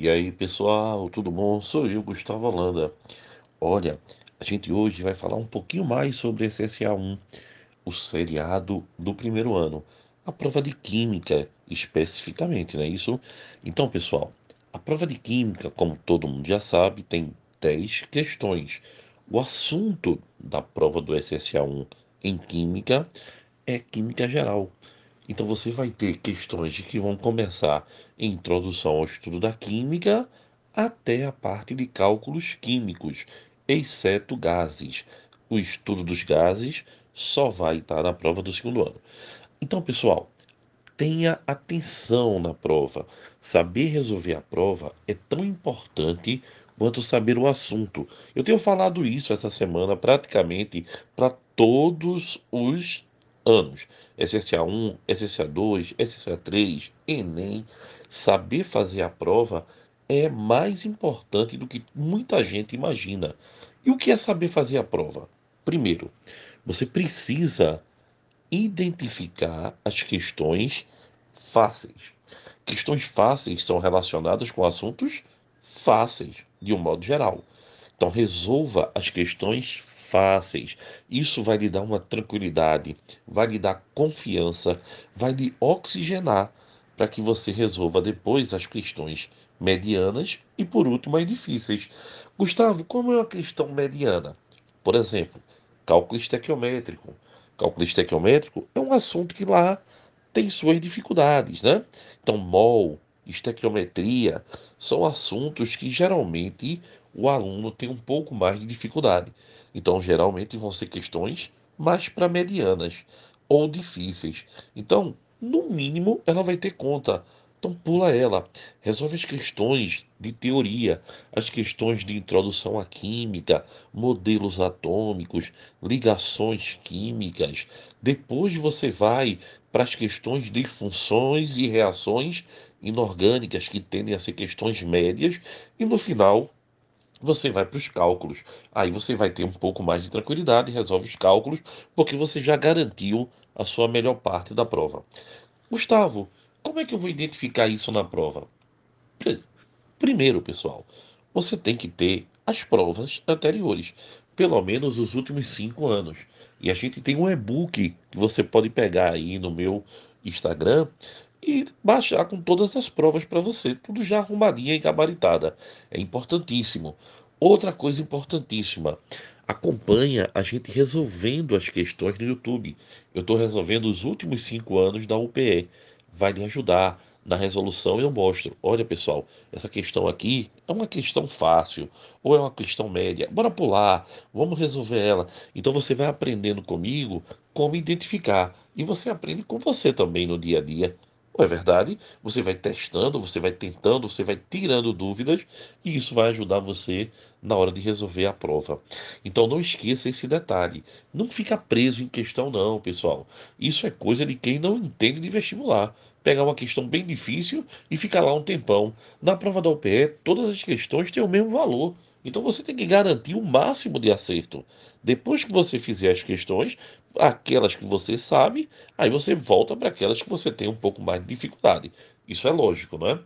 E aí, pessoal, tudo bom? Sou eu, Gustavo Holanda. Olha, a gente hoje vai falar um pouquinho mais sobre esse SA1, o seriado do primeiro ano, a prova de química especificamente, não é isso? Então, pessoal, a prova de química, como todo mundo já sabe, tem 10 questões. O assunto da prova do SSA1 em química é química geral. Então você vai ter questões que vão começar em introdução ao estudo da química até a parte de cálculos químicos, exceto gases. O estudo dos gases só vai estar na prova do segundo ano. Então, pessoal, tenha atenção na prova. Saber resolver a prova é tão importante quanto saber o assunto. Eu tenho falado isso essa semana praticamente para todos os anos. SSA1, SSA2, SSA3, Enem. Saber fazer a prova é mais importante do que muita gente imagina. E o que é saber fazer a prova? Primeiro, você precisa identificar as questões fáceis. Questões fáceis são relacionadas com assuntos fáceis, de um modo geral. Então, resolva as questões fáceis. Isso vai lhe dar uma tranquilidade, vai lhe dar confiança, vai lhe oxigenar para que você resolva depois as questões medianas e, por último, as difíceis. Gustavo, como é uma questão mediana? Por exemplo, cálculo estequiométrico. Cálculo estequiométrico é um assunto que lá tem suas dificuldades, né? Então, mol, estequiometria são assuntos que geralmente o aluno tem um pouco mais de dificuldade. Então, geralmente vão ser questões mais para medianas ou difíceis. Então, no mínimo, ela vai ter conta. Então, pula ela. Resolve as questões de teoria, as questões de introdução à química, modelos atômicos, ligações químicas. Depois você vai para as questões de funções e reações inorgânicas, que tendem a ser questões médias. E no final, você vai para os cálculos. Aí você vai ter um pouco mais de tranquilidade, resolve os cálculos, porque você já garantiu a sua melhor parte da prova. Gustavo, como é que eu vou identificar isso na prova? Primeiro, pessoal, você tem que ter as provas anteriores, pelo menos os últimos cinco anos. E a gente tem um e-book que você pode pegar aí no meu Instagram e baixar com todas as provas para você, tudo já arrumadinha e gabaritada. É importantíssimo. Outra coisa importantíssima, acompanha a gente resolvendo as questões no YouTube. Eu estou resolvendo os últimos cinco anos da UPE. Vai lhe ajudar na resolução eu mostro. Olha, pessoal, essa questão aqui é uma questão fácil ou é uma questão média. Bora pular, vamos resolver ela. Então você vai aprendendo comigo como identificar e você aprende com você também no dia a dia. Não é verdade? Você vai testando, você vai tentando, você vai tirando dúvidas e isso vai ajudar você na hora de resolver a prova. Então não esqueça esse detalhe. Não fica preso em questão não, pessoal. Isso é coisa de quem não entende de vestibular. Pegar uma questão bem difícil e ficar lá um tempão. Na prova da UPE, todas as questões têm o mesmo valor. Então você tem que garantir o máximo de acerto. Depois que você fizer as questões, aquelas que você sabe, aí você volta para aquelas que você tem um pouco mais de dificuldade. Isso é lógico, não é?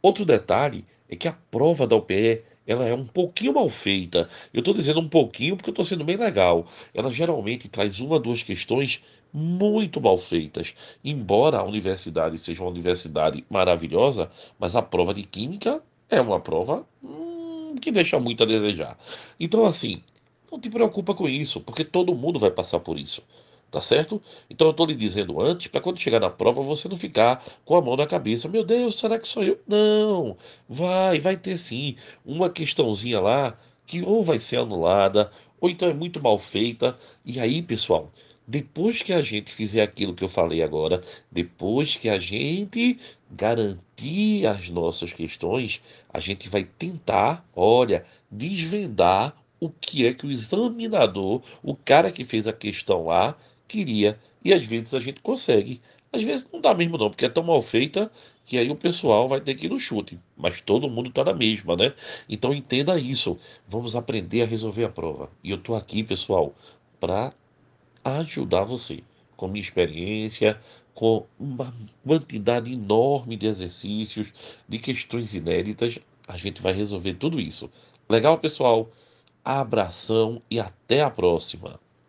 Outro detalhe é que a prova da UPE ela é um pouquinho mal feita. Eu estou dizendo um pouquinho porque eu estou sendo bem legal. Ela geralmente traz uma, duas questões muito mal feitas. Embora a universidade seja uma universidade maravilhosa, mas a prova de química é uma prova que deixa muito a desejar. Então, assim, não te preocupa com isso, porque todo mundo vai passar por isso. Tá certo? Então eu estou lhe dizendo antes, para quando chegar na prova você não ficar com a mão na cabeça. Meu Deus, será que sou eu? Não, vai, vai ter sim uma questãozinha lá que ou vai ser anulada, ou então é muito mal feita. E aí, pessoal, depois que a gente fizer aquilo que eu falei agora, depois que a gente garantir as nossas questões, a gente vai tentar, olha, desvendar o que é que o examinador, o cara que fez a questão lá, queria. E às vezes a gente consegue. Às vezes não dá mesmo não, porque é tão mal feita que aí o pessoal vai ter que ir no chute. Mas todo mundo está na mesma, né? Então entenda isso. Vamos aprender a resolver a prova. E eu estou aqui, pessoal, para ajudar você com minha experiência, com uma quantidade enorme de exercícios, de questões inéditas A gente vai resolver tudo isso. Legal, pessoal? Abração e até a próxima.